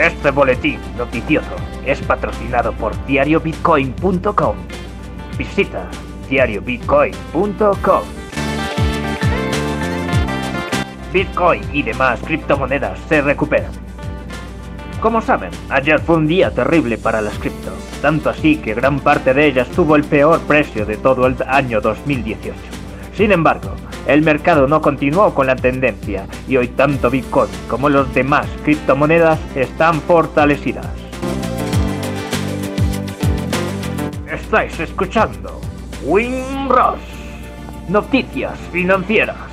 Este boletín noticioso es patrocinado por diariobitcoin.com. Visita diariobitcoin.com. Bitcoin y demás criptomonedas se recuperan. Como saben, ayer fue un día terrible para las cripto, tanto así que gran parte de ellas tuvo el peor precio de todo el año 2018. Sin embargo, el mercado no continuó con la tendencia y hoy tanto Bitcoin como los demás criptomonedas están fortalecidas. Estáis escuchando WinRush, noticias financieras.